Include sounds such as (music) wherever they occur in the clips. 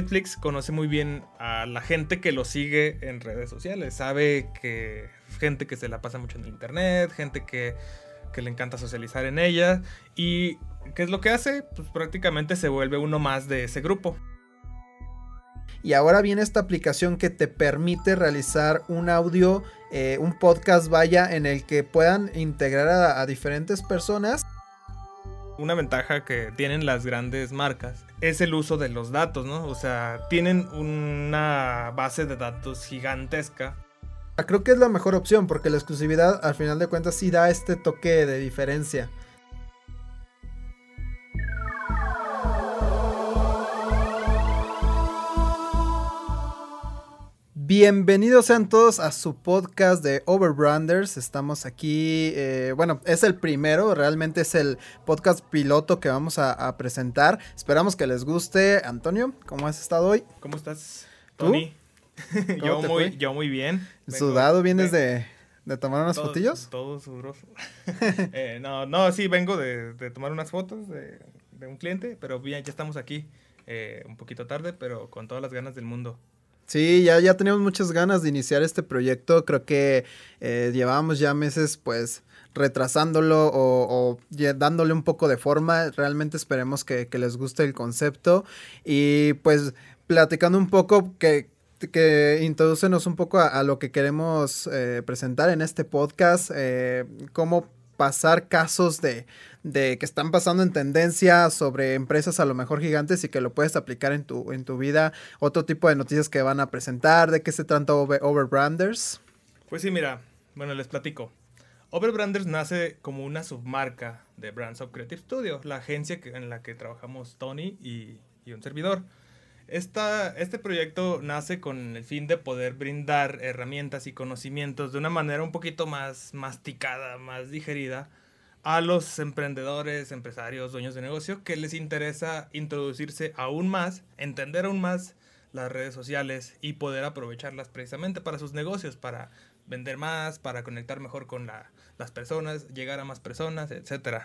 Netflix conoce muy bien a la gente que lo sigue en redes sociales. Sabe que gente que se la pasa mucho en el internet, gente que, que le encanta socializar en ella. ¿Y qué es lo que hace? Pues prácticamente se vuelve uno más de ese grupo. Y ahora viene esta aplicación que te permite realizar un audio, eh, un podcast vaya, en el que puedan integrar a, a diferentes personas una ventaja que tienen las grandes marcas es el uso de los datos, ¿no? O sea, tienen una base de datos gigantesca. Creo que es la mejor opción porque la exclusividad al final de cuentas sí da este toque de diferencia. Bienvenidos sean todos a su podcast de Overbranders. Estamos aquí, eh, bueno, es el primero, realmente es el podcast piloto que vamos a, presentar. Esperamos que les guste. Antonio, ¿cómo has estado hoy? ¿Cómo estás, Tony? (laughs) yo, muy, yo muy bien. ¿Sudado vienes de, tomar unas fotillos? Todo sudoroso. (laughs) Eh, no, no, sí, vengo de, tomar unas fotos de, un cliente, pero bien, ya estamos aquí. Eh, un poquito tarde, pero con todas las ganas del mundo. Sí, ya, ya teníamos muchas ganas de iniciar este proyecto. Creo que eh, llevábamos ya meses, pues, retrasándolo o, dándole un poco de forma. Realmente esperemos que, les guste el concepto. Y pues, platicando un poco que que introducenos un poco a, lo que queremos eh, presentar en este podcast, eh, cómo pasar casos de, de que están pasando en tendencia sobre empresas a lo mejor gigantes y que lo puedes aplicar en tu, en tu vida. Otro tipo de noticias que van a presentar, de qué se trata Overbranders. Pues sí, mira, bueno, les platico. Overbranders nace como una submarca de Brands of Creative Studio, la agencia que, en la que trabajamos Tony y, y un servidor. Esta, este proyecto nace con el fin de poder brindar herramientas y conocimientos de una manera un poquito más masticada, más digerida a los emprendedores, empresarios, dueños de negocio que les interesa introducirse aún más, entender aún más las redes sociales y poder aprovecharlas precisamente para sus negocios, para vender más, para conectar mejor con las personas, llegar a más personas, etc.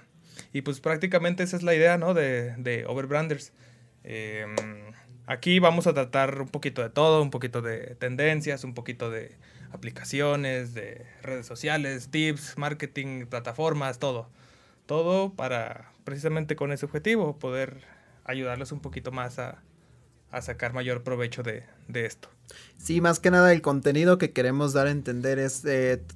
Y pues prácticamente esa es la idea ¿no? de, de Overbranders. Em, aquí vamos a tratar un poquito de todo, un poquito de tendencias, un poquito de aplicaciones, de redes sociales, tips, marketing, plataformas, todo. Todo para precisamente con ese objetivo, poder ayudarles un poquito más a, a sacar mayor provecho de, de esto. Sí, más que nada el contenido que queremos dar a entender es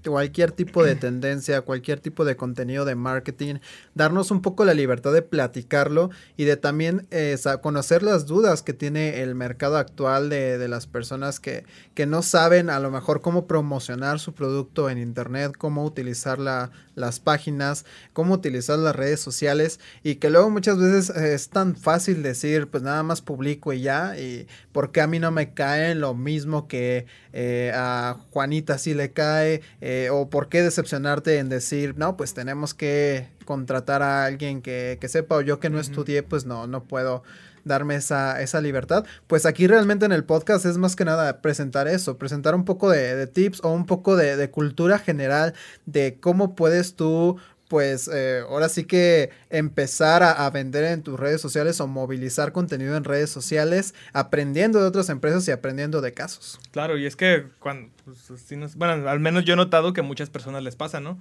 cualquier tipo de (clears throat) tendencia, cualquier tipo de contenido de marketing, darnos un poco la libertad de platicarlo y de también eh, conocer las dudas que tiene el mercado actual de, las personas que, que, no saben a lo mejor cómo promocionar su producto en internet, cómo utilizar las páginas, cómo utilizar las redes sociales y que luego muchas veces es tan fácil decir pues nada más publico y ya y porque a mí no me cae lo mismo que eh, a Juanita si le cae, eh, o por qué decepcionarte en decir, no, pues tenemos que contratar a alguien que, sepa, o yo que no estudié, pues no, no puedo darme esa, esa, libertad. Pues aquí realmente en el podcast es más que nada presentar eso, presentar un poco de, tips o un poco de, de, cultura general de cómo puedes tú pues eh, ahora sí que empezar a, vender en tus redes sociales o movilizar contenido en redes sociales, aprendiendo de otras empresas y aprendiendo de casos. Claro, y es que cuando, pues, bueno, al menos yo he notado que muchas personas les pasa, ¿no?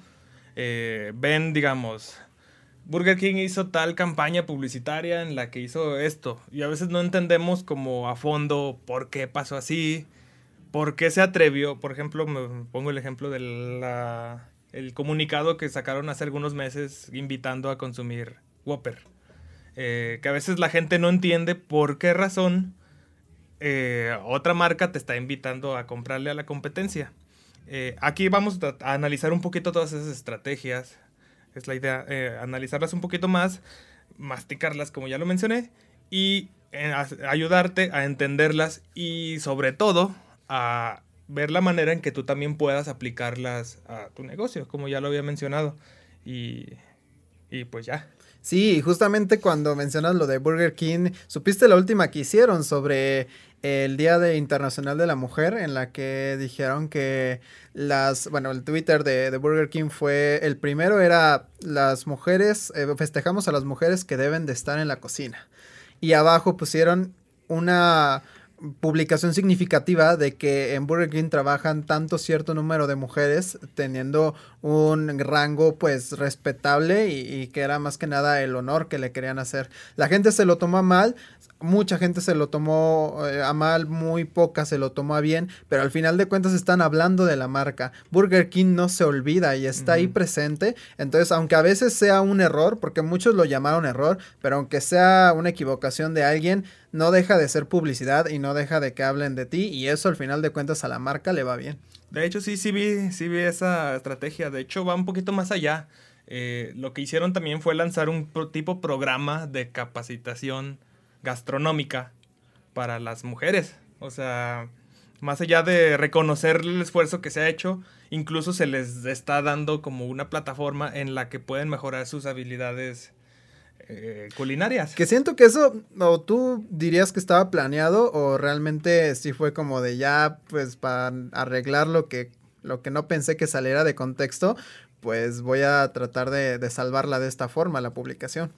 Eh, ven, digamos, Burger King hizo tal campaña publicitaria en la que hizo esto, y a veces no entendemos como a fondo por qué pasó así, por qué se atrevió, por ejemplo, me pongo el ejemplo de la el comunicado que sacaron hace algunos meses invitando a consumir Whopper. Eh, que a veces la gente no entiende por qué razón eh, otra marca te está invitando a comprarle a la competencia. Eh, aquí vamos a, analizar un poquito todas esas estrategias. Es la idea, analizarlas un poquito más, masticarlas como ya lo mencioné, y ayudarte a entenderlas y sobre todo a ver la manera en que tú también puedas aplicarlas a tu negocio, como ya lo había mencionado. Y, y pues ya. Sí, justamente cuando mencionas lo de Burger King, supiste la última que hicieron sobre el Día de Internacional de la Mujer, en la que dijeron que las, bueno, el Twitter de, Burger King fue, el primero era las mujeres, eh, festejamos a las mujeres que deben de estar en la cocina. Y abajo pusieron una publicación significativa de que en Burger King trabajan tanto cierto número de mujeres teniendo un rango pues respetable y, que era más que nada el honor que le querían hacer. La gente se lo tomó mal, mucha gente se lo tomó eh, a mal, muy poca se lo tomó a bien, pero al final de cuentas están hablando de la marca. Burger King no se olvida y está ahí presente, entonces aunque a veces sea un error, porque muchos lo llamaron error, pero aunque sea una equivocación de alguien, no deja de ser publicidad y no deja de que hablen de ti y eso al final de cuentas a la marca le va bien. De hecho, sí, sí vi, sí vi esa estrategia. De hecho, va un poquito más allá. Eh, lo que hicieron también fue lanzar un tipo programa de capacitación gastronómica para las mujeres. O sea, más allá de reconocer el esfuerzo que se ha hecho, incluso se les está dando como una plataforma en la que pueden mejorar sus habilidades eh, culinarias. Que siento que eso, o tú dirías que estaba planeado, o realmente sí fue como de ya, pues para arreglar lo que, lo que no pensé que saliera de contexto, pues voy a tratar de, de salvarla de esta forma, la publicación.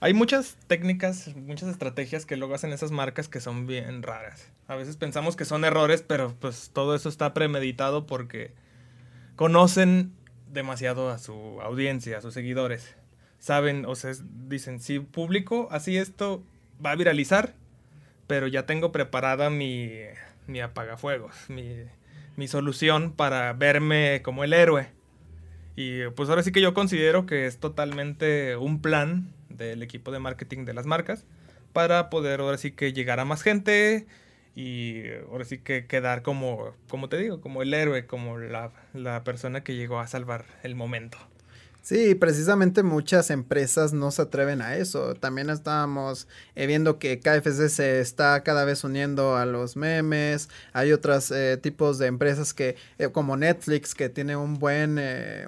Hay muchas técnicas, muchas estrategias que luego hacen esas marcas que son bien raras. A veces pensamos que son errores, pero pues todo eso está premeditado porque conocen demasiado a su audiencia, a sus seguidores saben, o sea, dicen, si publico así esto, va a viralizar, pero ya tengo preparada mi, mi apagafuegos, mi, mi solución para verme como el héroe. Y pues ahora sí que yo considero que es totalmente un plan del equipo de marketing de las marcas para poder ahora sí que llegar a más gente y ahora sí que quedar como, como te digo, como el héroe, como la, la persona que llegó a salvar el momento. Sí, precisamente muchas empresas no se atreven a eso. También estábamos eh, viendo que KFC se está cada vez uniendo a los memes. Hay otros eh, tipos de empresas que, eh, como Netflix, que tiene un buen,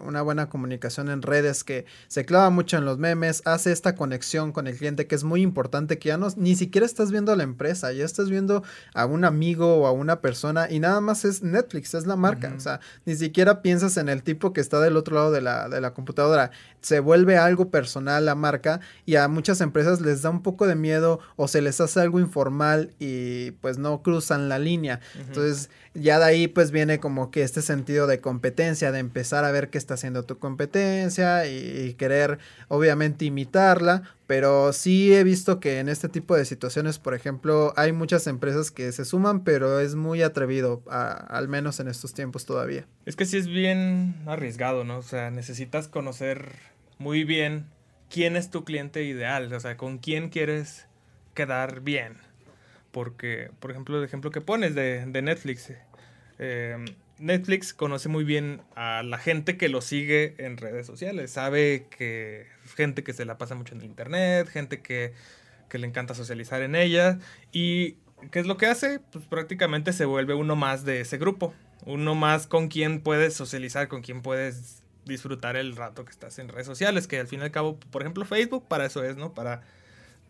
una buena comunicación en redes, que se clava mucho en los memes, hace esta conexión con el cliente que es muy importante, que ya no, ni siquiera estás viendo a la empresa, ya estás viendo a un amigo o a una persona y nada más es Netflix, es la marca. O sea, ni siquiera piensas en el tipo que está del otro lado de la, de la computadora se vuelve algo personal la marca y a muchas empresas les da un poco de miedo o se les hace algo informal y pues no cruzan la línea. Entonces ya de ahí pues viene como que este sentido de competencia, de empezar a ver qué está haciendo tu competencia y, querer obviamente imitarla, pero sí he visto que en este tipo de situaciones, por ejemplo, hay muchas empresas que se suman, pero es muy atrevido, al menos en estos tiempos todavía. Es que sí es bien arriesgado, ¿no? O sea, necesitas conocer muy bien quién es tu cliente ideal, o sea, con quién quieres quedar bien. Porque, por ejemplo, el ejemplo que pones de, Netflix. Eh, Netflix conoce muy bien a la gente que lo sigue en redes sociales. Sabe que gente que se la pasa mucho en internet, gente que, que le encanta socializar en ella. ¿Y qué es lo que hace? Pues prácticamente se vuelve uno más de ese grupo. Uno más con quien puedes socializar, con quien puedes disfrutar el rato que estás en redes sociales. Que al fin y al cabo, por ejemplo, Facebook para eso es, ¿no? Para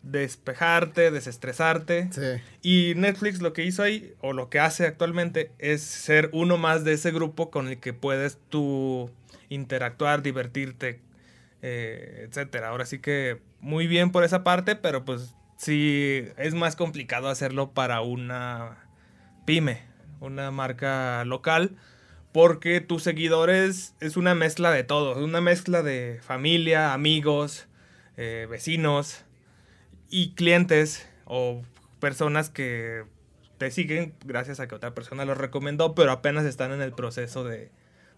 despejarte, desestresarte. Y Netflix lo que hizo ahí, o lo que hace actualmente, es ser uno más de ese grupo con el que puedes tú interactuar, divertirte, eh, etcétera. Ahora sí que muy bien por esa parte, pero pues sí es más complicado hacerlo para una pyme, una marca local. Porque tus seguidores es una mezcla de todo, una mezcla de familia, amigos, eh, vecinos, y clientes o personas que te siguen gracias a que otra persona los recomendó, pero apenas están en el proceso de,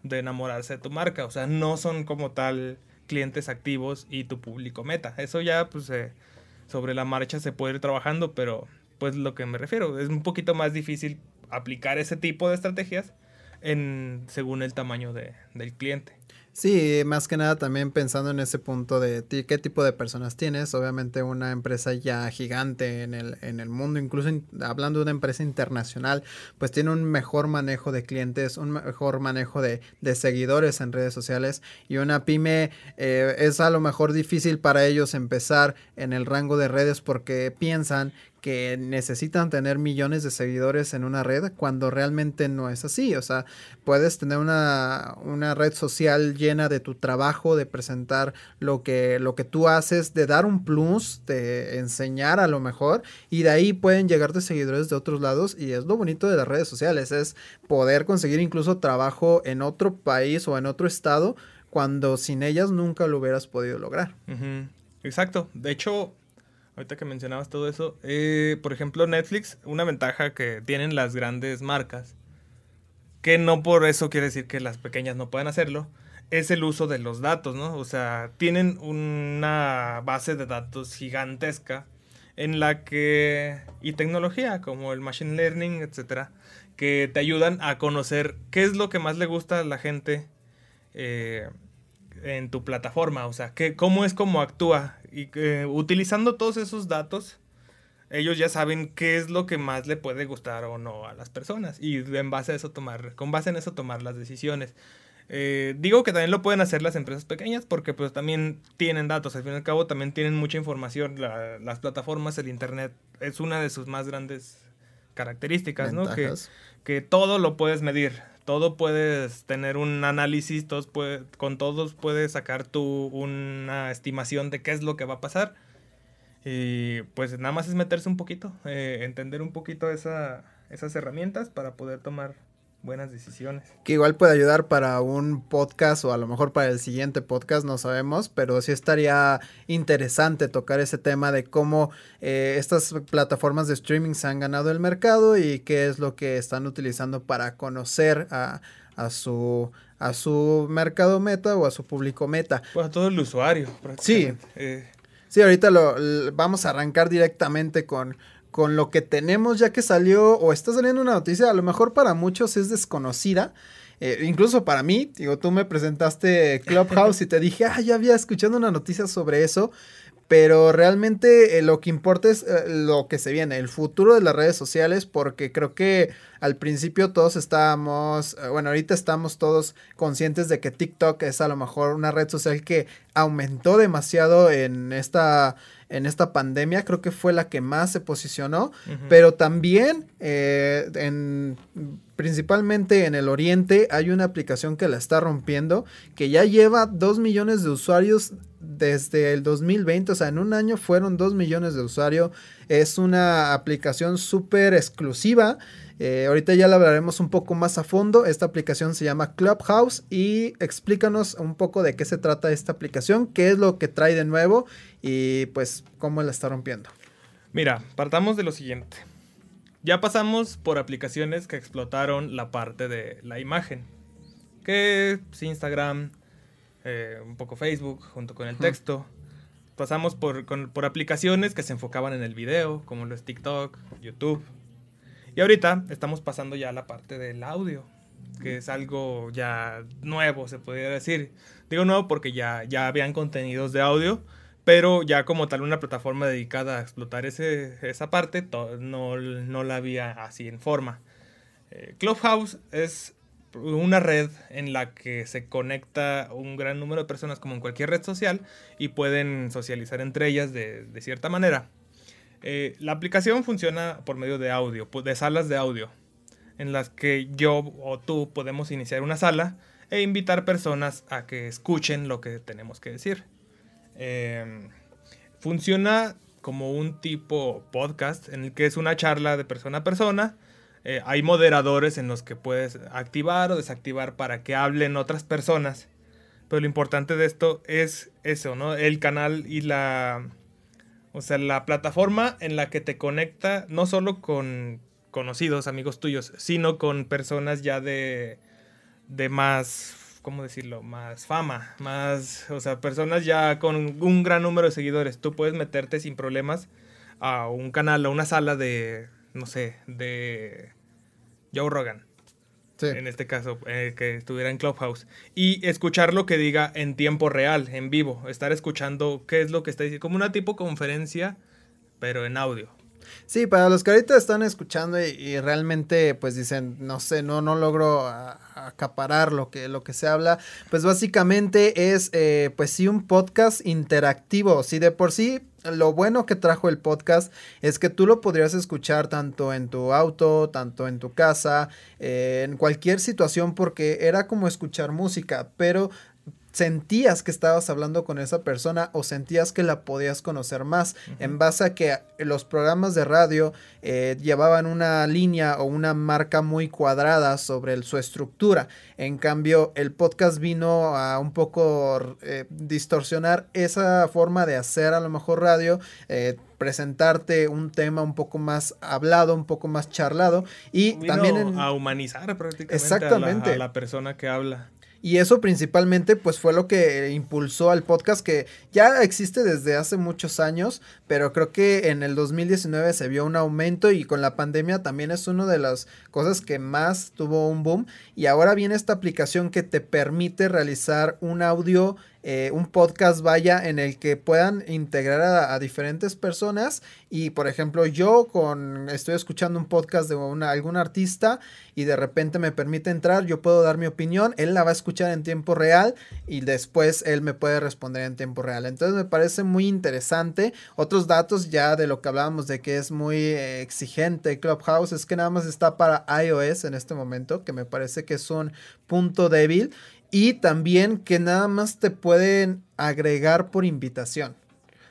enamorarse de tu marca. O sea, no son como tal clientes activos y tu público meta. Eso ya, pues, sobre la marcha se puede ir trabajando, pero pues lo que me refiero, es un poquito más difícil aplicar ese tipo de estrategias en, según el tamaño del cliente. Sí, más que nada también pensando en ese punto de qué tipo de personas tienes. Obviamente una empresa ya gigante en el, en el mundo, incluso hablando de una empresa internacional, pues tiene un mejor manejo de clientes, un mejor manejo de, de seguidores en redes sociales. Y una pyme eh, es a lo mejor difícil para ellos empezar en el rango de redes porque piensan que necesitan tener millones de seguidores en una red cuando realmente no es así. O sea, puedes tener una, una red social llena de tu trabajo, de presentar lo que, lo que tú haces, de dar un plus, de enseñar a lo mejor, y de ahí pueden llegarte seguidores de otros lados. Y es lo bonito de las redes sociales, es poder conseguir incluso trabajo en otro país o en otro estado cuando sin ellas nunca lo hubieras podido lograr. Exacto. De hecho, ahorita que mencionabas todo eso, eh, por ejemplo, Netflix, una ventaja que tienen las grandes marcas, que no por eso quiere decir que las pequeñas no puedan hacerlo, es el uso de los datos, ¿no? O sea, tienen una base de datos gigantesca en la que, y tecnología como el machine learning, etcétera, que te ayudan a conocer qué es lo que más le gusta a la gente eh, en tu plataforma, o sea, que, cómo es como actúa. Y utilizando todos esos datos, ellos ya saben qué es lo que más le puede gustar o no a las personas. Y en base a eso tomar, con base en eso tomar las decisiones. Eh, digo que también lo pueden hacer las empresas pequeñas porque pues también tienen datos, al fin y al cabo también tienen mucha información. las plataformas, el Internet es una de sus más grandes características, ¿no? Que, que todo lo puedes medir todo puedes tener un análisis, todos con todos puedes sacar tú una estimación de qué es lo que va a pasar. Y pues nada más es meterse un poquito, eh, entender un poquito esa, esas herramientas para poder tomar buenas decisiones. Que igual puede ayudar para un podcast o a lo mejor para el siguiente podcast, no sabemos, pero sí estaría interesante tocar ese tema de cómo eh, estas plataformas de streaming se han ganado el mercado y qué es lo que están utilizando para conocer a, a su a su mercado meta o a su público meta. Pues a todo el usuario. Sí. Eh. Sí, ahorita lo, vamos a arrancar directamente con, con lo que tenemos ya que salió o está saliendo una noticia, a lo mejor para muchos es desconocida. Eh, incluso para mí, digo, tú me presentaste Clubhouse y te dije, ah, ya había escuchado una noticia sobre eso, pero realmente eh, lo que importa es eh, lo que se viene, el futuro de las redes sociales, porque creo que al principio todos estábamos, bueno, ahorita estamos todos conscientes de que TikTok es a lo mejor una red social que aumentó demasiado en esta en esta pandemia, creo que fue la que más se posicionó, pero también eh, en, principalmente en el oriente hay una aplicación que la está rompiendo, que ya lleva 2 millones de usuarios desde el 2020, o sea, en un año fueron 2 millones de usuarios, es una aplicación súper exclusiva eh, ahorita ya la hablaremos un poco más a fondo. Esta aplicación se llama Clubhouse y explícanos un poco de qué se trata esta aplicación, qué es lo que trae de nuevo y pues cómo la está rompiendo. Mira, partamos de lo siguiente. Ya pasamos por aplicaciones que explotaron la parte de la imagen, que es Instagram, eh, un poco Facebook junto con el texto. Pasamos por, por aplicaciones que se enfocaban en el video, como lo es TikTok, YouTube. Y ahorita estamos pasando ya a la parte del audio, que es algo ya nuevo, se podría decir. Digo nuevo porque ya, ya habían contenidos de audio, pero ya como tal una plataforma dedicada a explotar ese, esa parte, no, no, la había así en forma. Eh, Clubhouse es una red en la que se conecta un gran número de personas como en cualquier red social y pueden socializar entre ellas de, de cierta manera. Eh, la aplicación funciona por medio de audio, de salas de audio, en las que yo o tú podemos iniciar una sala e invitar personas a que escuchen lo que tenemos que decir. Em, funciona como un tipo podcast en el que es una charla de persona a persona. Eh, hay moderadores en los que puedes activar o desactivar para que hablen otras personas. Pero lo importante de esto es eso, ¿no? El canal y la o sea, la plataforma en la que te conecta no solo con conocidos, amigos tuyos, sino con personas ya de, de más, ¿cómo decirlo? Más fama, más, o sea, personas ya con un gran número de seguidores. Tú puedes meterte sin problemas a un canal, a una sala de, no sé, de Joe Rogan en este caso, eh, que estuviera en Clubhouse, y escuchar lo que diga en tiempo real, en vivo, estar escuchando qué es lo que está diciendo, como una tipo conferencia, pero en audio. Sí, para los que ahorita están escuchando y, realmente pues dicen, no sé, no, no logro acaparar lo que, lo que se habla, pues básicamente es eh, pues sí un podcast interactivo, si de por sí lo bueno que trajo el podcast es que tú lo podrías escuchar tanto en tu auto, tanto en tu casa, en cualquier situación, porque era como escuchar música, pero sentías que estabas hablando con esa persona o sentías que la podías conocer más en base a que los programas de radio eh, llevaban una línea o una marca muy cuadrada sobre su estructura. En cambio, el podcast vino a un poco eh, distorsionar esa forma de hacer a lo mejor radio. Eh, presentarte un tema un poco más hablado, un poco más charlado y también a humanizar prácticamente a la persona que habla. Y eso principalmente pues fue lo que impulsó al podcast que ya existe desde hace muchos años, pero creo que en el 2019 se vio un aumento y con la pandemia también es una de las cosas que más tuvo un boom. Y ahora viene esta aplicación que te permite realizar un audio eh, un podcast vaya en el que puedan integrar a, diferentes personas y por ejemplo yo con estoy escuchando un podcast de una, algún artista y de repente me permite entrar, yo puedo dar mi opinión, él la va a escuchar en tiempo real y después él me puede responder en tiempo real. Entonces me parece muy interesante. Otros datos ya de lo que hablábamos de que es muy eh, exigente Clubhouse es que nada más está para iOS en este momento, que me parece que es un punto débil y también que nada más te pueden agregar por invitación.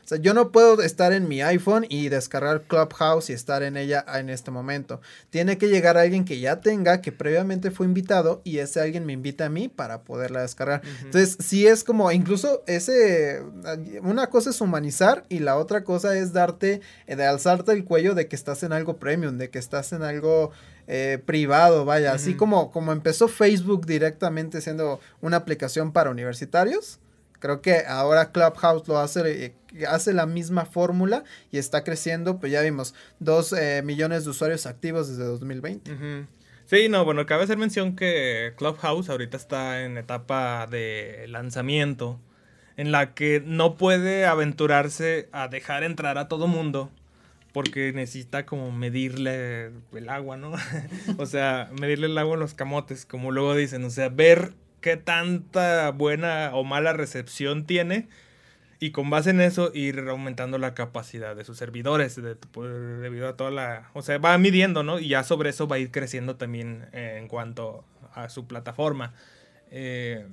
O sea, yo no puedo estar en mi iPhone y descargar Clubhouse y estar en ella en este momento. Tiene que llegar alguien que ya tenga, que previamente fue invitado y ese alguien me invita a mí para poderla descargar. Entonces, sí es como, incluso ese, una cosa es humanizar y la otra cosa es darte, eh, de alzarte el cuello de que estás en algo premium, de que estás en algo eh, privado, vaya, así como, como empezó Facebook directamente siendo una aplicación para universitarios. Creo que ahora Clubhouse lo hace, eh, hace la misma fórmula y está creciendo, pues ya vimos, dos eh, millones de usuarios activos desde 2020. Sí, no, bueno, cabe hacer mención que Clubhouse ahorita está en etapa de lanzamiento, en la que no puede aventurarse a dejar entrar a todo mundo porque necesita como medirle el agua, ¿no? (laughs) o sea, medirle el agua en los camotes, como luego dicen, o sea, ver qué tanta buena o mala recepción tiene y con base en eso ir aumentando la capacidad de sus servidores debido a toda la, o sea, va midiendo, ¿no? Y ya sobre eso va a ir creciendo también en cuanto a su plataforma. Eh,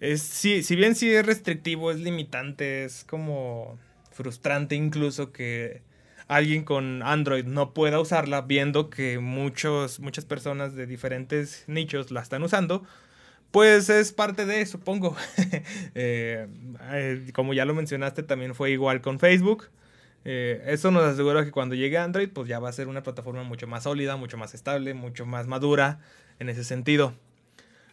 es, si, si bien sí es restrictivo, es limitante, es como frustrante incluso que alguien con Android no pueda usarla, viendo que muchos, muchas personas de diferentes nichos la están usando, pues es parte de, supongo. (laughs) Eh, eh, como ya lo mencionaste, también fue igual con Facebook. Eh, eso nos asegura que cuando llegue Android, pues ya va a ser una plataforma mucho más sólida, mucho más estable, mucho más madura en ese sentido.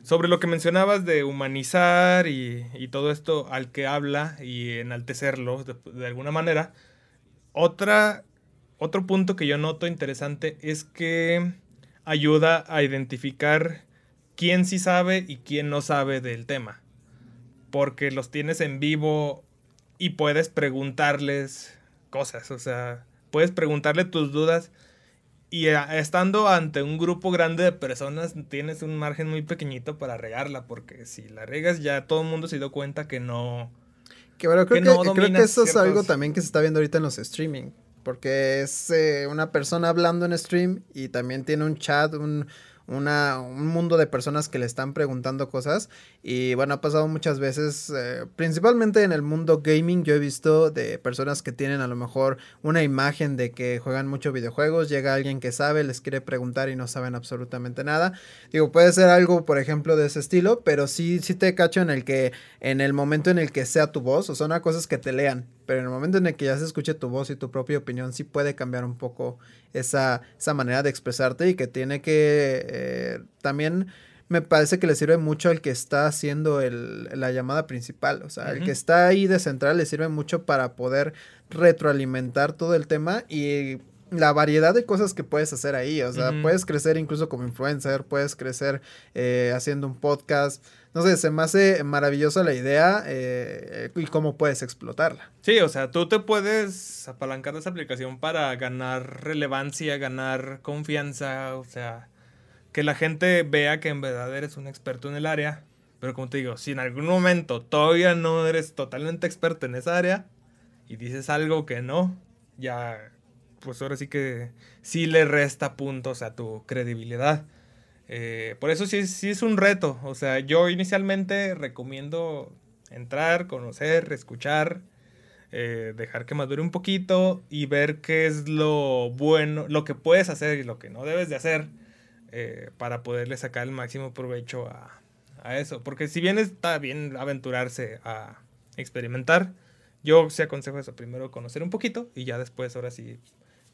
Sobre lo que mencionabas de humanizar y, todo esto al que habla y enaltecerlo de alguna manera, otra, otro punto que yo noto interesante es que ayuda a identificar quién sí sabe y quién no sabe del tema. Porque los tienes en vivo y puedes preguntarles cosas. O sea, puedes preguntarle tus dudas. Y estando ante un grupo grande de personas, tienes un margen muy pequeñito para regarla. Porque si la regas, ya todo el mundo se dio cuenta que no, que bueno, creo que, creo que eso es algo también que se está viendo ahorita en los streaming. Porque es eh, una persona hablando en stream y también tiene un chat, un, una, un mundo de personas que le están preguntando cosas. Y bueno, ha pasado muchas veces, eh, principalmente en el mundo gaming, yo he visto de personas que tienen a lo mejor una imagen de que juegan mucho videojuegos, llega alguien que sabe, les quiere preguntar y no saben absolutamente nada. Digo, puede ser algo, por ejemplo, de ese estilo, pero sí, sí te cacho en el que, en el momento en el que sea tu voz, o son cosas que te lean, pero en el momento en el que ya se escuche tu voz y tu propia opinión, sí puede cambiar un poco esa, esa manera de expresarte y que tiene que eh, también me parece que le sirve mucho al que está haciendo el, la llamada principal. O sea, el que está ahí de central le sirve mucho para poder retroalimentar todo el tema y la variedad de cosas que puedes hacer ahí. O sea, puedes crecer incluso como influencer, puedes crecer eh, haciendo un podcast. No sé, se me hace maravillosa la idea eh, y cómo puedes explotarla. Sí, o sea, tú te puedes apalancar de esa aplicación para ganar relevancia, ganar confianza, o sea, que la gente vea que en verdad eres un experto en el área. Pero como te digo, si en algún momento todavía no eres totalmente experto en esa área y dices algo que no, ya, pues ahora sí que sí le resta puntos a tu credibilidad. Eh, por eso sí, sí es un reto. O sea, yo inicialmente recomiendo entrar, conocer, escuchar, eh, dejar que madure un poquito y ver qué es lo bueno, lo que puedes hacer y lo que no debes de hacer eh, para poderle sacar el máximo provecho a, a, eso. Porque si bien está bien aventurarse a experimentar, yo sí aconsejo eso, primero conocer un poquito y ya después, ahora sí,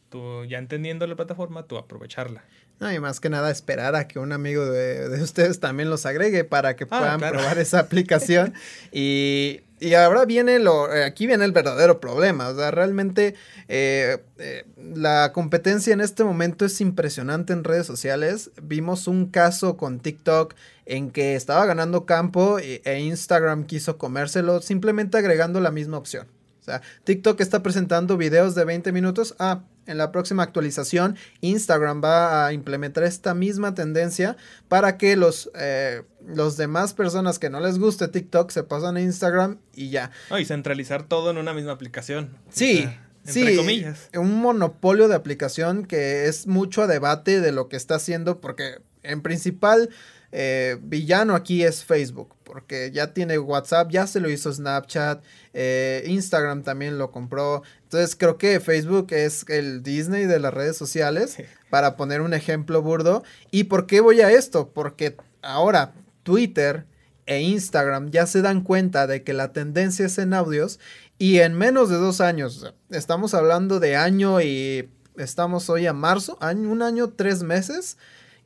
tú ya entendiendo la plataforma, tú aprovecharla. No, y más que nada esperar a que un amigo de, de ustedes también los agregue para que ah, puedan probar esa (laughs) aplicación. y, y, ahora viene lo, eh, aquí viene el verdadero problema. O sea, realmente eh, eh, la competencia en este momento es impresionante en redes sociales. Vimos un caso con TikTok en que estaba ganando campo e, e Instagram quiso comérselo simplemente agregando la misma opción. Sea, TikTok está presentando videos de 20 minutos. Ah, en la próxima actualización, Instagram va a implementar esta misma tendencia para que los, eh, los demás personas que no les guste TikTok se pasan a Instagram y ya. y centralizar todo en una misma aplicación. Sí. entre comillas. Un monopolio de aplicación que es mucho a debate de lo que está haciendo, porque en principal eh, villano aquí es Facebook, porque ya tiene WhatsApp, ya se lo hizo Snapchat, eh, Instagram también lo compró. Entonces creo que Facebook es el Disney de las redes sociales, para poner un ejemplo burdo. ¿Y por qué voy a esto? Porque ahora Twitter e Instagram ya se dan cuenta de que la tendencia es en audios y en menos de dos años, estamos hablando de año y estamos hoy a marzo, un año, tres meses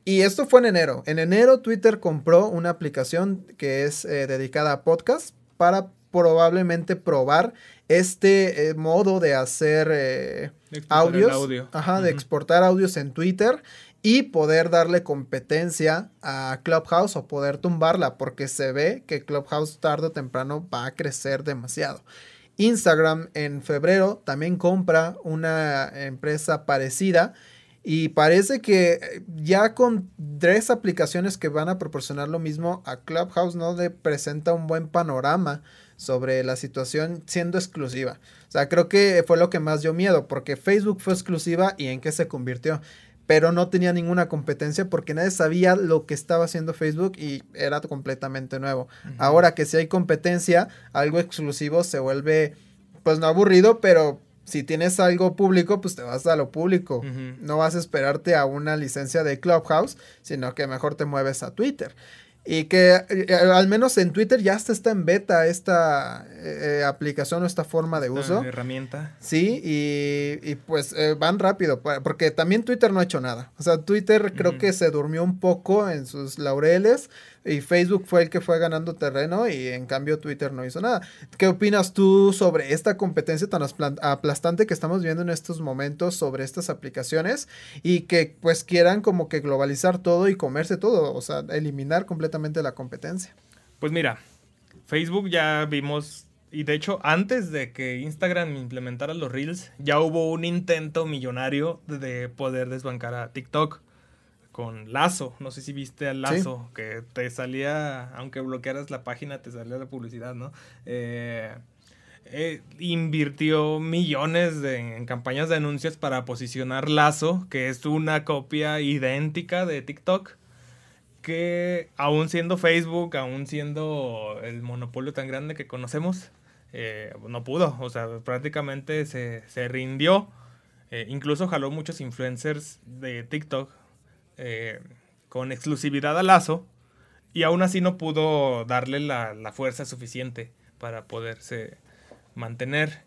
y esto fue en enero. En enero Twitter compró una aplicación que es eh, dedicada a podcast para probablemente probar este eh, modo de hacer eh, audios, audio. ajá, de exportar audios en Twitter y poder darle competencia a Clubhouse o poder tumbarla porque se ve que Clubhouse tarde o temprano va a crecer demasiado. Instagram en febrero también compra una empresa parecida y parece que eh, ya con tres aplicaciones que van a proporcionar lo mismo, a Clubhouse no le presenta un buen panorama sobre la situación siendo exclusiva. O sea, creo que fue lo que más dio miedo, porque Facebook fue exclusiva y en qué se convirtió. Pero no tenía ninguna competencia porque nadie sabía lo que estaba haciendo Facebook y era completamente nuevo. Ahora que si hay competencia, algo exclusivo se vuelve, pues no aburrido, pero si tienes algo público, pues te vas a lo público. No vas a esperarte a una licencia de Clubhouse, sino que mejor te mueves a Twitter. Y que eh, al menos en Twitter ya está en beta esta eh, eh, aplicación o esta forma de uso. herramienta. Sí, y, pues van rápido, porque también Twitter no ha hecho nada. O sea, Twitter creo que se durmió un poco en sus laureles y Facebook fue el que fue ganando terreno y en cambio Twitter no hizo nada. ¿Qué opinas tú sobre esta competencia tan aplastante que estamos viendo en estos momentos sobre estas aplicaciones y que pues quieran como que globalizar todo y comerse todo, o sea, eliminar completamente la competencia? Pues mira, Facebook ya vimos y de hecho, antes de que Instagram implementara los Reels, ya hubo un intento millonario de poder desbancar a TikTok con Lazo. No sé si viste al Lazo, que te salía, aunque bloquearas la página, te salía la publicidad, ¿no? Eh, eh, invirtió millones en campañas de anuncios para posicionar Lazo, que es una copia idéntica de TikTok, que aún siendo Facebook, aún siendo el monopolio tan grande que conocemos, eh, no pudo, o sea, prácticamente se, se rindió. incluso jaló muchos influencers de TikTok eh, con exclusividad a Lazo y aún así no pudo darle la, fuerza suficiente para poderse mantener.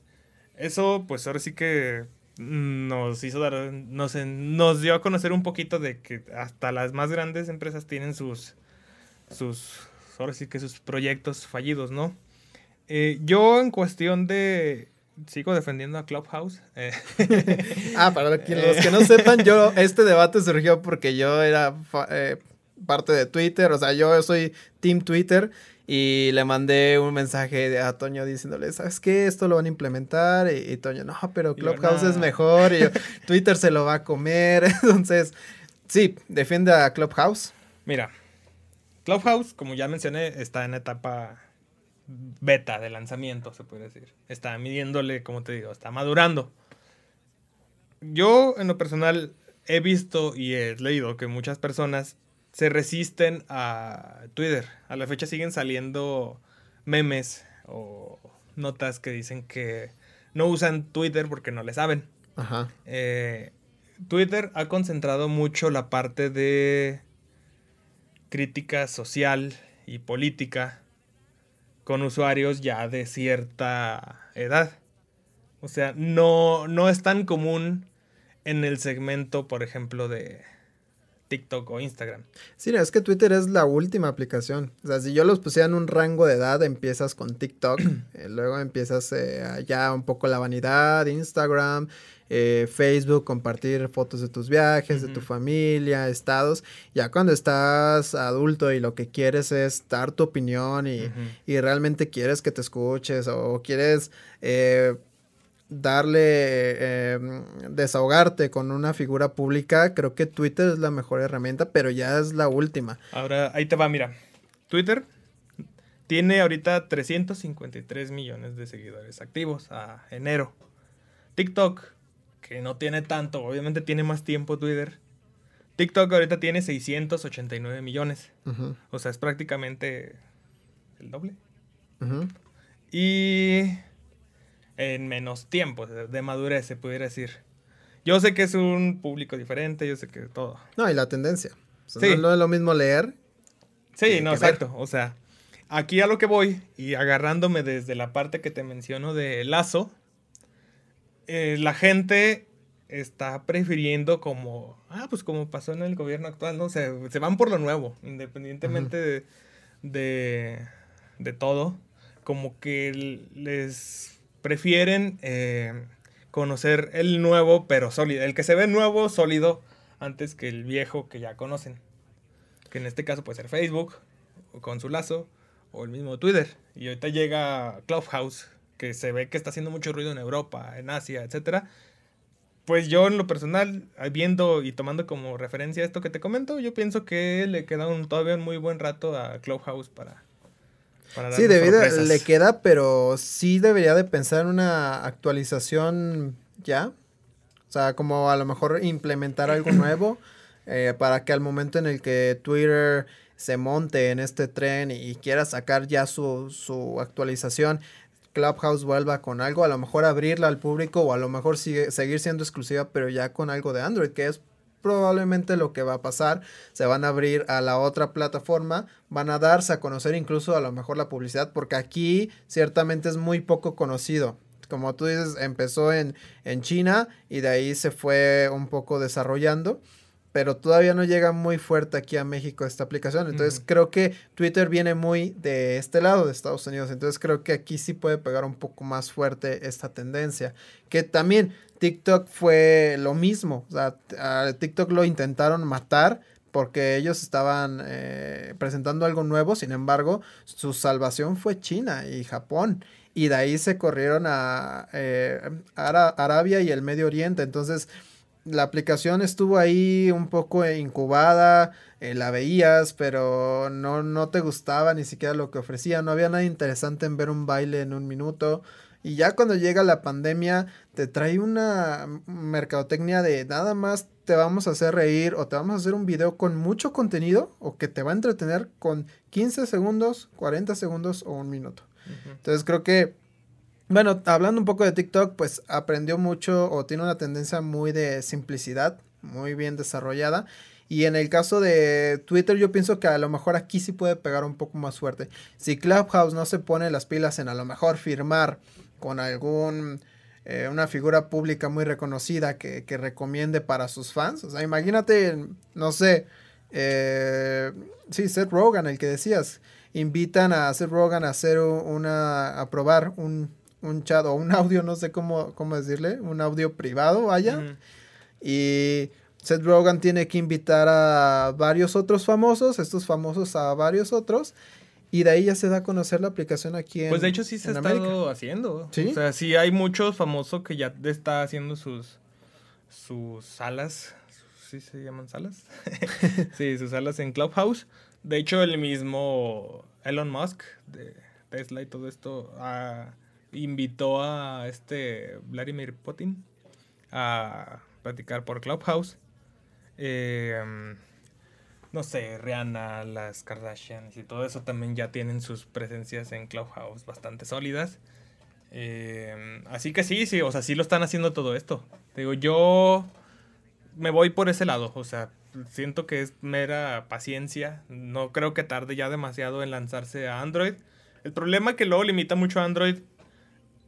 Eso pues ahora sí que nos hizo dar, nos, nos dio a conocer un poquito de que hasta las más grandes empresas tienen sus, sus, ahora sí que sus proyectos fallidos, ¿no? Eh, yo en cuestión de sigo defendiendo a Clubhouse. Eh. (laughs) ah, para los que no sepan, yo, este debate surgió porque yo era, eh, parte de Twitter, o sea, yo soy Team Twitter y le mandé un mensaje a Toño diciéndole, ¿sabes qué? Esto lo van a implementar. Y, Toño, no, pero Clubhouse es mejor. Y (laughs) Twitter se lo va a comer. (laughs) Entonces, sí, defiende a Clubhouse. Mira, Clubhouse, como ya mencioné, está en etapa beta de lanzamiento, se puede decir. Está midiéndole, como te digo, está madurando. Yo, en lo personal, he visto y he leído que muchas personas se resisten a Twitter. A la fecha siguen saliendo memes o notas que dicen que no usan Twitter porque no le saben. Ajá. Eh, Twitter ha concentrado mucho la parte de crítica social y política con usuarios ya de cierta edad. O sea, no, no es tan común en el segmento, por ejemplo, de, TikTok o Instagram. Sí, es que Twitter es la última aplicación. O sea, si yo los pusiera en un rango de edad, empiezas con TikTok, (clears throat) eh, luego empiezas eh, ya un poco la vanidad, Instagram, eh, Facebook, compartir fotos de tus viajes, de tu familia, estados. Ya cuando estás adulto y lo que quieres es dar tu opinión y, y realmente quieres que te escuches o quieres darle, em, desahogarte con una figura pública, creo que Twitter es la mejor herramienta, pero ya es la última. Ahora, ahí te va, mira. Twitter tiene ahorita 353 millones de seguidores activos a enero. TikTok, que no tiene tanto, obviamente tiene más tiempo Twitter. TikTok ahorita tiene 689 millones. O sea, es prácticamente el doble. Y en menos tiempo de madurez, se pudiera decir. Yo sé que es un público diferente, yo sé que todo. No, y la tendencia. sí. no, es lo mismo leer. Sí, no, exacto. O sea, aquí a lo que voy, y agarrándome desde la parte que te menciono de Lazo, eh, la gente está prefiriendo como, ah, pues como pasó en el gobierno actual, ¿no? Se, se van por lo nuevo, independientemente de, de todo. Como que les prefieren eh, conocer el nuevo pero sólido, el que se ve nuevo, sólido, antes que el viejo que ya conocen. Que en este caso puede ser Facebook, con su lazo, o el mismo Twitter. Y ahorita llega Clubhouse, que se ve que está haciendo mucho ruido en Europa, en Asia, etc. Pues yo en lo personal, viendo y tomando como referencia esto que te comento, yo pienso que le queda un, todavía un muy buen rato a Clubhouse para, sí, debido le queda, pero sí debería de pensar en una actualización ya. O sea, como a lo mejor implementar algo (clears throat) nuevo eh, para que al momento en el que Twitter se monte en este tren y, quiera sacar ya su, su actualización, Clubhouse vuelva con algo, a lo mejor abrirla al público o a lo mejor sigue, seguir siendo exclusiva, pero ya con algo de Android, que es probablemente lo que va a pasar. Se van a abrir a la otra plataforma, van a darse a conocer incluso a lo mejor la publicidad, porque aquí ciertamente es muy poco conocido. Como tú dices, empezó en, en China y de ahí se fue un poco desarrollando pero todavía no llega muy fuerte aquí a México esta aplicación. Entonces creo que Twitter viene muy de este lado de Estados Unidos. Entonces creo que aquí sí puede pegar un poco más fuerte esta tendencia. Que también TikTok fue lo mismo. O sea, a TikTok lo intentaron matar porque ellos estaban eh, presentando algo nuevo. Sin embargo, su salvación fue China y Japón. Y de ahí se corrieron a eh, Arabia y el Medio Oriente. Entonces la aplicación estuvo ahí un poco incubada, eh, la veías, pero no, no te gustaba ni siquiera lo que ofrecía, no había nada interesante en ver un baile en un minuto. Y ya cuando llega la pandemia, te trae una mercadotecnia de nada más te vamos a hacer reír o te vamos a hacer un video con mucho contenido o que te va a entretener con 15 segundos, 40 segundos o un minuto. Entonces creo que bueno, hablando un poco de TikTok, pues aprendió mucho o tiene una tendencia muy de simplicidad, muy bien desarrollada. Y en el caso de Twitter, yo pienso que a lo mejor aquí sí puede pegar un poco más fuerte. Si Clubhouse no se pone las pilas en a lo mejor firmar con algún eh, una figura pública muy reconocida que, que, recomiende para sus fans. O sea, imagínate, no sé, eh, sí, Seth Rogan, el que decías. Invitan a Seth Rogan a hacer una, a probar un, un chat o un (laughs) audio, no sé cómo, cómo decirle, un audio privado, vaya. Y Seth Rogen tiene que invitar a varios otros famosos, estos famosos a varios otros, y de ahí ya se da a conocer la aplicación aquí en Pues de hecho sí se ha estado haciendo. ¿Sí? O sea, sí hay muchos famosos que ya está haciendo sus, sus salas. ¿Sí se llaman salas? (laughs) sí, sus salas en Clubhouse. De hecho, el mismo Elon Musk de Tesla y todo esto ah, invitó a este Vladimir Putin a platicar por Clubhouse. Eh, no sé, Rihanna, las Kardashians y todo eso también ya tienen sus presencias en Clubhouse bastante sólidas. Eh, así que sí, sí, o sea, sí lo están haciendo todo esto. Digo, yo me voy por ese lado, o sea, siento que es mera paciencia. No creo que tarde ya demasiado en lanzarse a Android. El problema que luego limita mucho a Android,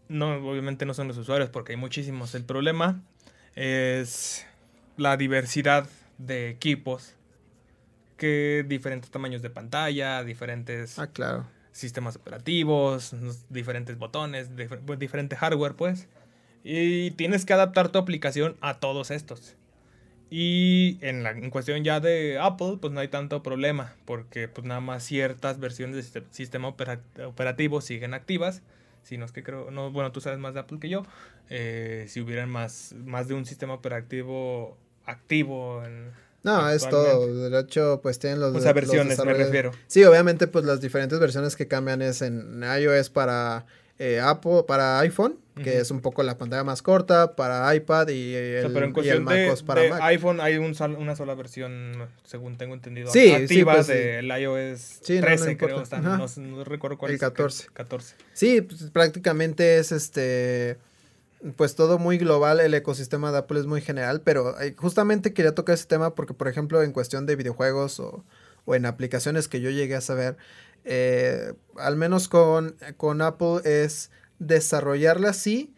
no, obviamente no son los usuarios, porque hay muchísimos. El problema es la diversidad de equipos, que diferentes tamaños de pantalla, diferentes ah, claro. sistemas operativos, diferentes botones, dif diferente hardware, pues. Y tienes que adaptar tu aplicación a todos estos. Y en, la, en cuestión ya de Apple, pues no hay tanto problema, porque pues nada más ciertas versiones de sistema operativo siguen activas. Si no es que creo, no, bueno, tú sabes más de Apple que yo. Eh, si hubieran más, más de un sistema operativo activo en, no, es todo. De hecho, pues tienen los. O sea, versiones, me refiero. Sí, obviamente, pues las diferentes versiones que cambian es en iOS para eh, Apple, para iPhone, que es un poco la pantalla más corta, para iPad y el, o sea, pero en cuestión de, para de iPhone hay un una sola versión, según tengo entendido, sí, activa sí, pues, del iOS 13, creo. no, no, recuerdo cuál el es. El 14. 14. Sí, pues, prácticamente es este pues todo muy global, el ecosistema de Apple es muy general, pero eh, justamente quería tocar ese tema porque, por ejemplo, en cuestión de videojuegos o, o en aplicaciones que yo llegué a saber, eh, al menos con, con, Apple es desarrollarlas sí,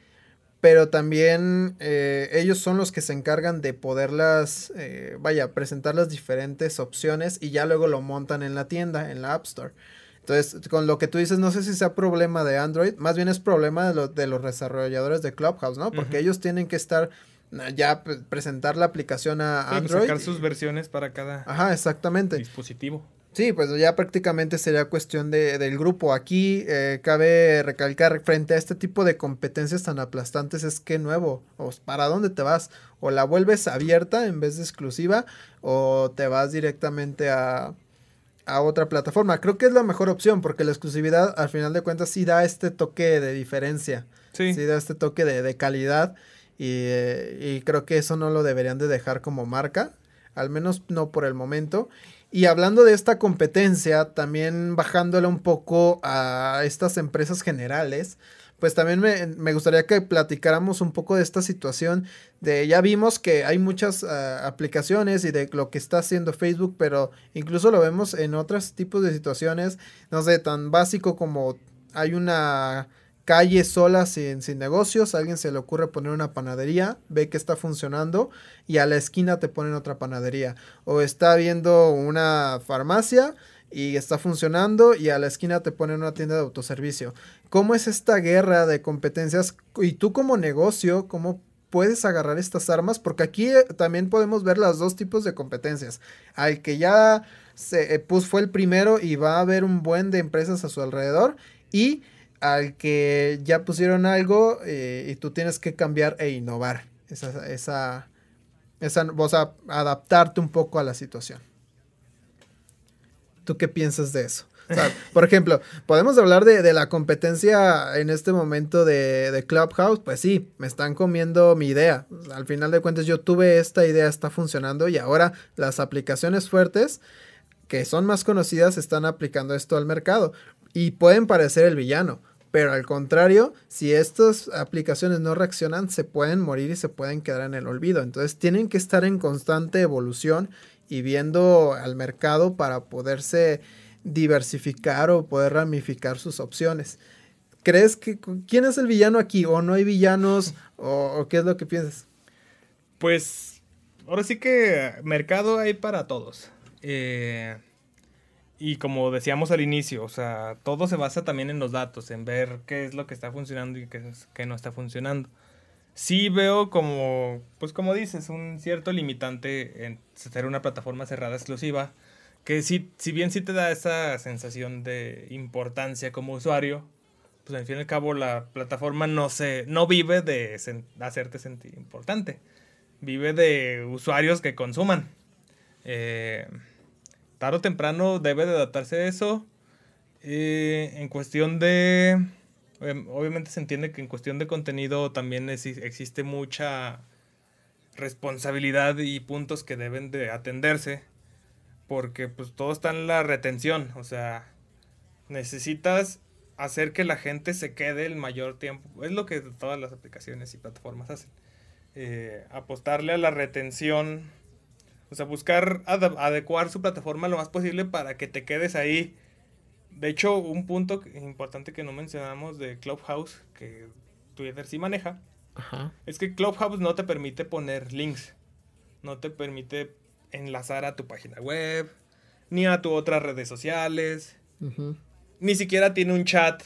pero también eh, ellos son los que se encargan de poderlas, eh, vaya, presentar las diferentes opciones y ya luego lo montan en la tienda, en la App Store. Entonces, con lo que tú dices, no sé si sea problema de Android, más bien es problema de, de los desarrolladores de Clubhouse, ¿no? Porque ellos tienen que estar ya presentar la aplicación a sí, Android. Sacar sus versiones para cada Ajá, exactamente. dispositivo. Sí, pues ya prácticamente sería cuestión de, del grupo. Aquí eh, cabe recalcar frente a este tipo de competencias tan aplastantes es que nuevo, o para dónde te vas, o la vuelves abierta en vez de exclusiva, o te vas directamente a, a otra plataforma. Creo que es la mejor opción porque la exclusividad al final de cuentas sí da este toque de diferencia. Sí. Sí da este toque de, de calidad y, eh, y, creo que eso no lo deberían de dejar como marca, al menos no por el momento. Y hablando de esta competencia, también bajándole un poco a estas empresas generales, pues también me, me, gustaría que platicáramos un poco de esta situación de ya vimos que hay muchas uh, aplicaciones y de lo que está haciendo Facebook, pero incluso lo vemos en otros tipos de situaciones, no sé, tan básico como hay una calle sola sin, sin negocios, a alguien se le ocurre poner una panadería, ve que está funcionando y a la esquina te ponen otra panadería, o está viendo una farmacia y está funcionando y a la esquina te ponen una tienda de autoservicio. ¿Cómo es esta guerra de competencias? Y tú como negocio, ¿cómo puedes agarrar estas armas? Porque aquí eh, también podemos ver los dos tipos de competencias. Al que ya se pues fue el primero y va a haber un buen de empresas a su alrededor y al que ya pusieron algo eh, y tú tienes que cambiar e innovar. Esa, esa, esa, o sea, adaptarte un poco a la situación. ¿Tú qué piensas de eso? O sea, (laughs) por ejemplo, podemos hablar de, de, la competencia en este momento de, de, Clubhouse. Pues sí, me están comiendo mi idea. Al final de cuentas, yo tuve esta idea, está funcionando y ahora las aplicaciones fuertes que son más conocidas están aplicando esto al mercado y pueden parecer el villano. Pero al contrario, si estas aplicaciones no reaccionan, se pueden morir y se pueden quedar en el olvido. Entonces tienen que estar en constante evolución y viendo al mercado para poderse diversificar o poder ramificar sus opciones. ¿Crees que quién es el villano aquí? ¿O no hay villanos? (laughs) ¿O, o qué es lo que piensas? Pues ahora sí que mercado hay para todos. Eh, y como decíamos al inicio, o sea, todo se basa también en los datos, en ver qué es lo que está funcionando y qué, es, qué no está funcionando. sí veo como, pues como dices, un cierto limitante en ser una plataforma cerrada exclusiva, que sí, si bien sí te da esa sensación de importancia como usuario, pues al fin y al cabo la plataforma no se, no vive de hacerte sentir importante, vive de usuarios que consuman. Eh, tarde o temprano debe de adaptarse a eso. Eh, en cuestión de Em, obviamente se entiende que en cuestión de contenido también existe mucha responsabilidad y puntos que deben de atenderse porque pues todo está en la retención, o sea, necesitas hacer que la gente se quede el mayor tiempo, es lo que todas las aplicaciones y plataformas hacen, eh, apostarle a la retención, o sea, buscar adecuar su plataforma lo más posible para que te quedes ahí de hecho, un punto importante que no mencionamos de Clubhouse, que Twitter sí maneja, es que Clubhouse no te permite poner links. No te permite enlazar a tu página web, ni a tu otras redes sociales. Ni siquiera tiene un chat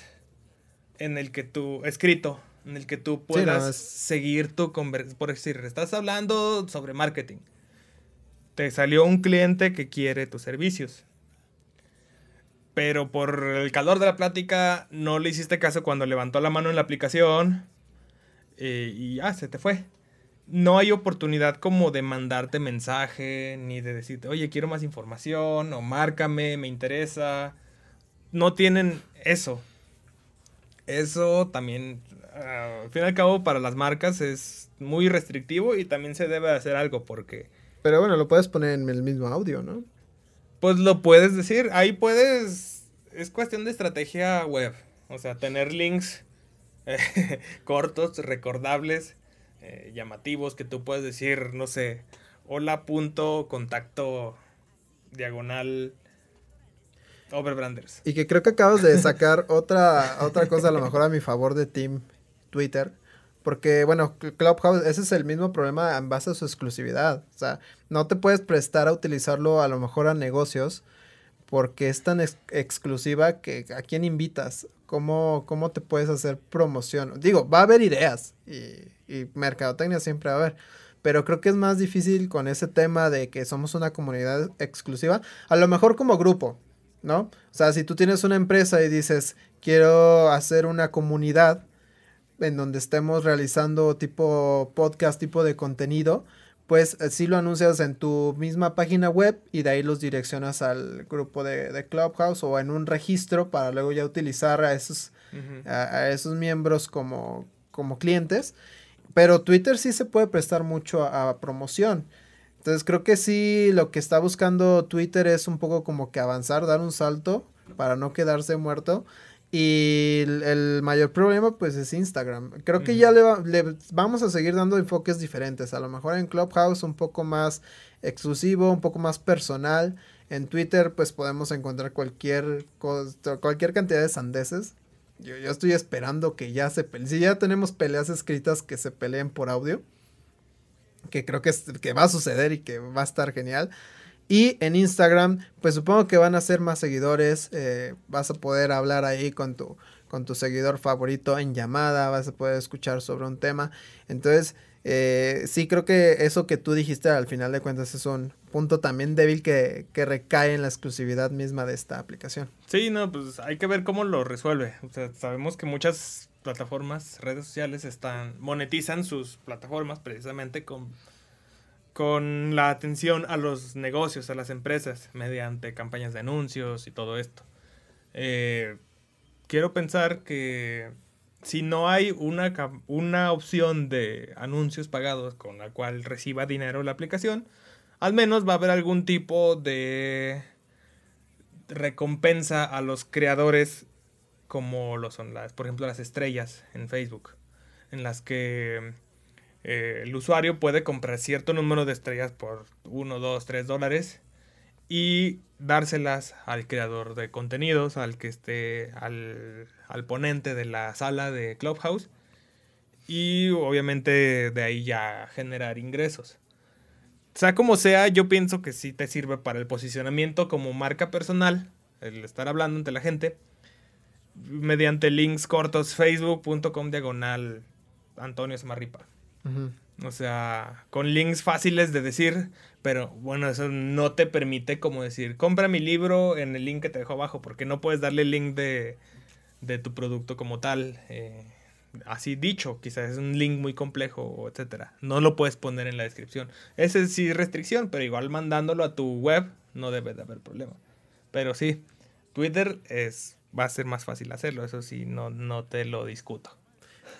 en el que tú, escrito, en el que tú puedas seguir tu conversación. Por decir, estás hablando sobre marketing. Te salió un cliente que quiere tus servicios pero por el calor de la plática no le hiciste caso cuando levantó la mano en la aplicación eh, y ya se te fue. No hay oportunidad como de mandarte mensaje ni de decirte, oye, quiero más información o márcame, me interesa. No tienen eso. Eso también, ah, al fin y al cabo, para las marcas es muy restrictivo y también se debe hacer algo porque... Pero bueno, lo puedes poner en el mismo audio, ¿no? Pues lo puedes decir, ahí puedes, es cuestión de estrategia web, o sea, tener links eh, (laughs) cortos, recordables, eh, llamativos, que tú puedes decir, no sé, hola punto contacto diagonal Overbranders. Y que creo que acabas de sacar (laughs) otra, otra cosa a lo mejor a mi favor de Team Twitter porque, bueno, Clubhouse, ese es el mismo problema en base a su exclusividad. O sea, no te puedes prestar a utilizarlo a lo mejor a negocios porque es tan exclusiva que a quién invitas, ¿Cómo, cómo te puedes hacer promoción. Digo, va a haber ideas y, y mercadotecnia siempre va a haber pero creo que es más difícil con ese tema de que somos una comunidad exclusiva, a lo mejor como grupo, ¿no? O sea, si tú tienes una empresa y dices, quiero hacer una comunidad, en donde estemos realizando tipo podcast, tipo de contenido, pues eh, sí lo anuncias en tu misma página web y de ahí los direccionas al grupo de, Clubhouse o en un registro para luego ya utilizar a esos, a, esos miembros como, como clientes. Pero Twitter sí se puede prestar mucho a, promoción. Entonces creo que sí lo que está buscando Twitter es un poco como que avanzar, dar un salto para no quedarse muerto y el, mayor problema pues es Instagram. Creo que ya le, vamos a seguir dando enfoques diferentes. A lo mejor en Clubhouse un poco más exclusivo, un poco más personal. En Twitter pues podemos encontrar cualquier, cualquier cantidad de sandeces. Yo, yo estoy esperando que ya se peleen. Si ya tenemos peleas escritas que se peleen por audio. Que creo que, es, que va a suceder y que va a estar genial. Y en Instagram, pues supongo que van a ser más seguidores. Eh, vas a poder hablar ahí con tu, con tu seguidor favorito en llamada. Vas a poder escuchar sobre un tema. Entonces, eh, sí creo que eso que tú dijiste al final de cuentas es un punto también débil que, que, recae en la exclusividad misma de esta aplicación. Sí, no, pues hay que ver cómo lo resuelve. O sea, sabemos que muchas plataformas, redes sociales están monetizan sus plataformas precisamente con con la atención a los negocios, a las empresas, mediante campañas de anuncios y todo esto. Eh, quiero pensar que si no hay una, una opción de anuncios pagados con la cual reciba dinero la aplicación, al menos va a haber algún tipo de recompensa a los creadores como lo son las, por ejemplo, las estrellas en Facebook, en las que eh, el usuario puede comprar cierto número de estrellas por 1, 2, 3 dólares y dárselas al creador de contenidos, al que esté, al, ponente de la sala de Clubhouse y obviamente de ahí ya generar ingresos. Sea como sea, yo pienso que sí te sirve para el posicionamiento como marca personal, el estar hablando ante la gente, mediante links cortos facebook.com diagonal Antonio O sea, con links fáciles de decir, pero bueno, eso no te permite como decir, compra mi libro en el link que te dejo abajo, porque no puedes darle el link de, de tu producto como tal. Eh, así dicho, quizás es un link muy complejo, etcétera. No lo puedes poner en la descripción. Sí es restricción, pero igual mandándolo a tu web no debe de haber problema. Pero sí, Twitter es va a ser más fácil hacerlo, eso sí, no, no te lo discuto.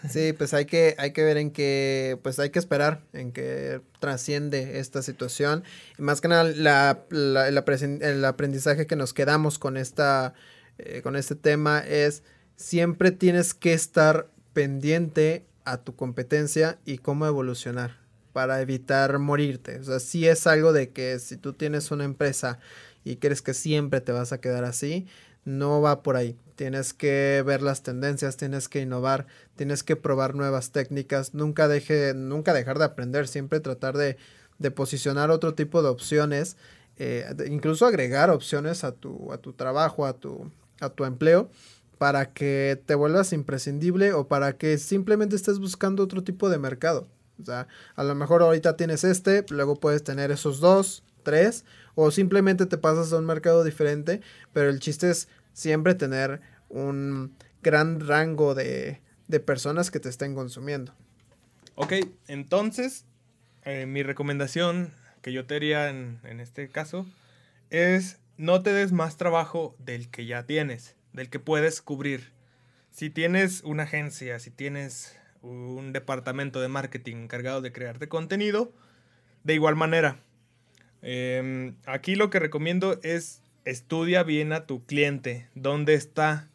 Sí, pues hay que, hay que ver en qué, pues hay que esperar en que trasciende esta situación. Y más que nada, la, el aprendizaje que nos quedamos con, esta, eh, con este tema es siempre tienes que estar pendiente a tu competencia y cómo evolucionar para evitar morirte. O sea, sí es algo de que si tú tienes una empresa y crees que siempre te vas a quedar así, no va por ahí. Tienes que ver las tendencias, tienes que innovar, tienes que probar nuevas técnicas, nunca deje, nunca dejar de aprender, siempre tratar de, de posicionar otro tipo de opciones, eh, incluso agregar opciones a tu, a tu trabajo, a tu, a tu empleo para que te vuelvas imprescindible o para que simplemente estés buscando otro tipo de mercado. O sea, a lo mejor ahorita tienes este, luego puedes tener esos dos, tres, o simplemente te pasas a un mercado diferente, pero el chiste es siempre tener un gran rango de, de personas que te estén consumiendo. Ok, entonces eh, mi recomendación que yo te haría en, en este caso es no te des más trabajo del que ya tienes del que puedes cubrir. Si tienes una agencia, si tienes un departamento de marketing encargado de crearte contenido, de igual manera. Em, aquí lo que recomiendo es estudia bien a tu cliente, dónde está,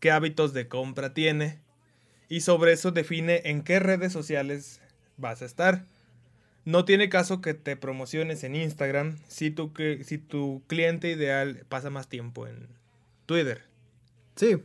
qué hábitos de compra tiene y sobre eso define en qué redes sociales vas a estar. No tiene caso que te promociones en Instagram si tu, cliente ideal pasa más tiempo en Twitter. Sí,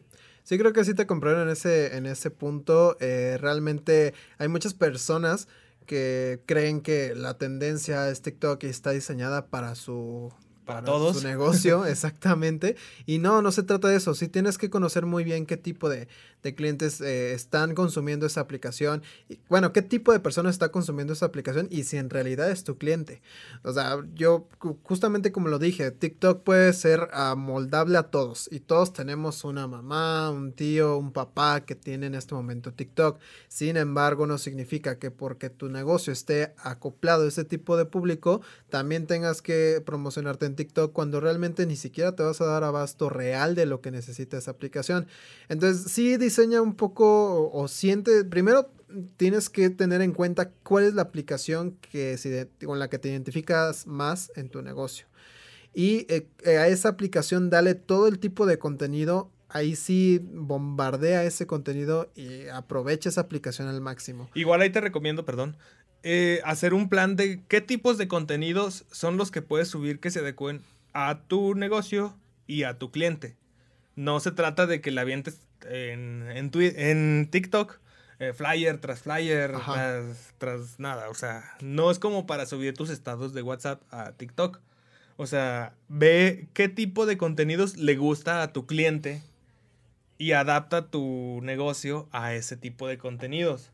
sí creo que sí te compraron en ese, en ese punto. Eh, realmente hay muchas personas que creen que la tendencia es TikTok y está diseñada para su para, todos. Su negocio, (laughs) exactamente. Y no, no se trata de eso. Sí tienes que conocer muy bien qué tipo de, de clientes eh, están consumiendo esa aplicación. Y, bueno, qué tipo de personas está consumiendo esa aplicación y si en realidad es tu cliente. O sea, yo justamente como lo dije, TikTok puede ser amoldable a todos. Y todos tenemos una mamá, un tío, un papá que tiene en este momento TikTok. Sin embargo, no significa que porque tu negocio esté acoplado a ese tipo de público, también tengas que promocionarte en TikTok cuando realmente ni siquiera te vas a dar abasto real de lo que necesita esa aplicación. Entonces, sí diseña un poco o, siente, primero tienes que tener en cuenta cuál es la aplicación que con la que te identificas más en tu negocio. Y eh, a esa aplicación dale todo el tipo de contenido ahí sí bombardea ese contenido y aprovecha esa aplicación al máximo. Igual ahí te recomiendo, perdón, eh, hacer un plan de qué tipos de contenidos son los que puedes subir que se adecuen a tu negocio y a tu cliente. No se trata de que la avientes en, en, en TikTok, eh, flyer tras flyer, tras, tras, nada. O sea, no es como para subir tus estados de WhatsApp a TikTok. O sea, ve qué tipo de contenidos le gusta a tu cliente y adapta tu negocio a ese tipo de contenidos.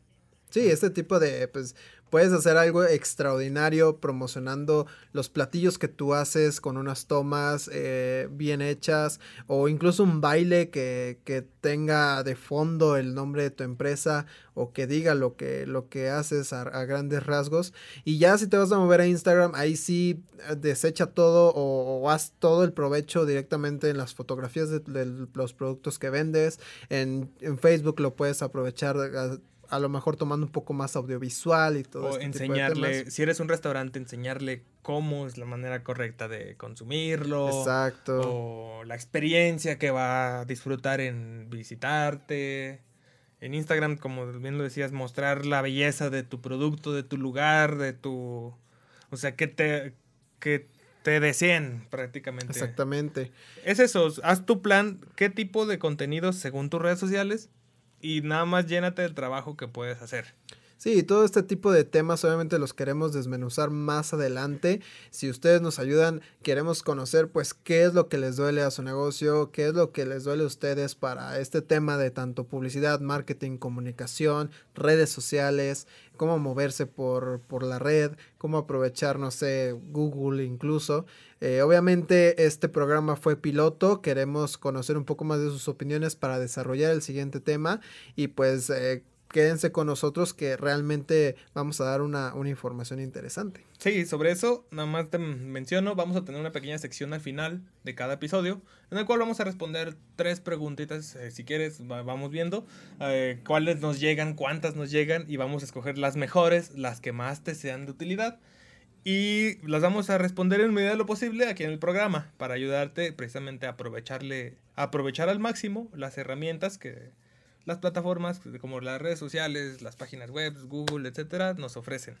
Sí, este tipo de, pues, puedes hacer algo extraordinario promocionando los platillos que tú haces con unas tomas eh, bien hechas o incluso un baile que, que, tenga de fondo el nombre de tu empresa o que diga lo que, lo que haces a, grandes rasgos. Y ya si te vas a mover a Instagram, ahí sí eh, desecha todo o, haz todo el provecho directamente en las fotografías de, de los productos que vendes. En, en Facebook lo puedes aprovechar a lo mejor tomando un poco más audiovisual y todo. O este enseñarle, si eres un restaurante, enseñarle cómo es la manera correcta de consumirlo. Exacto. O la experiencia que va a disfrutar en visitarte. En Instagram, como bien lo decías, mostrar la belleza de tu producto, de tu lugar, de tu... O sea, que te, que te deseen prácticamente. Exactamente. Es eso, haz tu plan, qué tipo de contenidos según tus redes sociales y nada más llénate del trabajo que puedes hacer. Sí, todo este tipo de temas obviamente los queremos desmenuzar más adelante. Si ustedes nos ayudan, queremos conocer pues qué es lo que les duele a su negocio, qué es lo que les duele a ustedes para este tema de tanto publicidad, marketing, comunicación, redes sociales, cómo moverse por, por la red, cómo aprovechar, no sé, Google incluso. Eh, obviamente este programa fue piloto, queremos conocer un poco más de sus opiniones para desarrollar el siguiente tema y pues eh, quédense con nosotros que realmente vamos a dar una, información interesante. Sí, sobre eso, nada más te menciono, vamos a tener una pequeña sección al final de cada episodio, en el cual vamos a responder tres preguntitas, eh, si quieres, vamos viendo cuáles nos llegan, cuántas nos llegan, y vamos a escoger las mejores, las que más te sean de utilidad. Y las vamos a responder en medida de lo posible aquí en el programa para ayudarte precisamente a aprovecharle, aprovechar al máximo las herramientas que las plataformas como las redes sociales, las páginas web, Google, etcétera, nos ofrecen.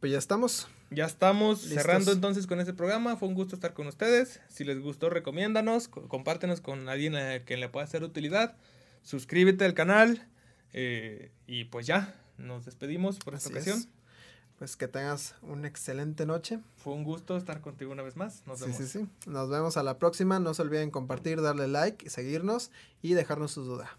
Pues ya estamos. Ya estamos cerrando entonces con este programa. Fue un gusto estar con ustedes. Si les gustó, recomiéndanos, compártenos con alguien a quien le pueda hacer utilidad. Suscríbete al canal. Eh, y pues ya, nos despedimos por esta ocasión. Pues que tengas una excelente noche. Fue un gusto estar contigo una vez más. Nos vemos. Sí, sí, sí. Nos vemos a la próxima. No se olviden compartir, darle like, seguirnos y dejarnos su duda.